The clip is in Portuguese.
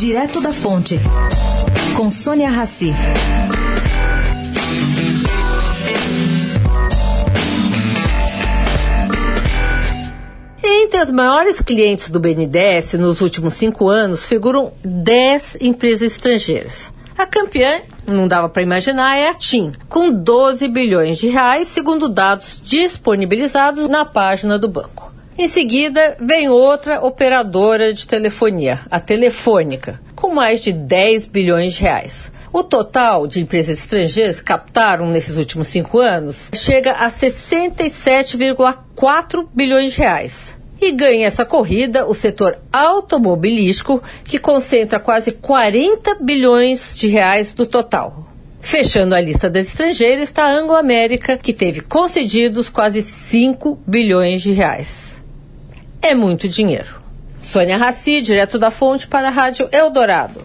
Direto da Fonte, com Sônia Rassi. Entre as maiores clientes do BNDES nos últimos cinco anos figuram 10 empresas estrangeiras. A campeã, não dava para imaginar, é a TIM, com 12 bilhões de reais, segundo dados disponibilizados na página do banco. Em seguida, vem outra operadora de telefonia, a Telefônica, com mais de 10 bilhões de reais. O total de empresas estrangeiras que captaram nesses últimos cinco anos chega a 67,4 bilhões de reais. E ganha essa corrida o setor automobilístico, que concentra quase 40 bilhões de reais do total. Fechando a lista das estrangeiras está a Anglo-América, que teve concedidos quase 5 bilhões de reais. É muito dinheiro. Sônia Raci, direto da fonte para a Rádio Eldorado.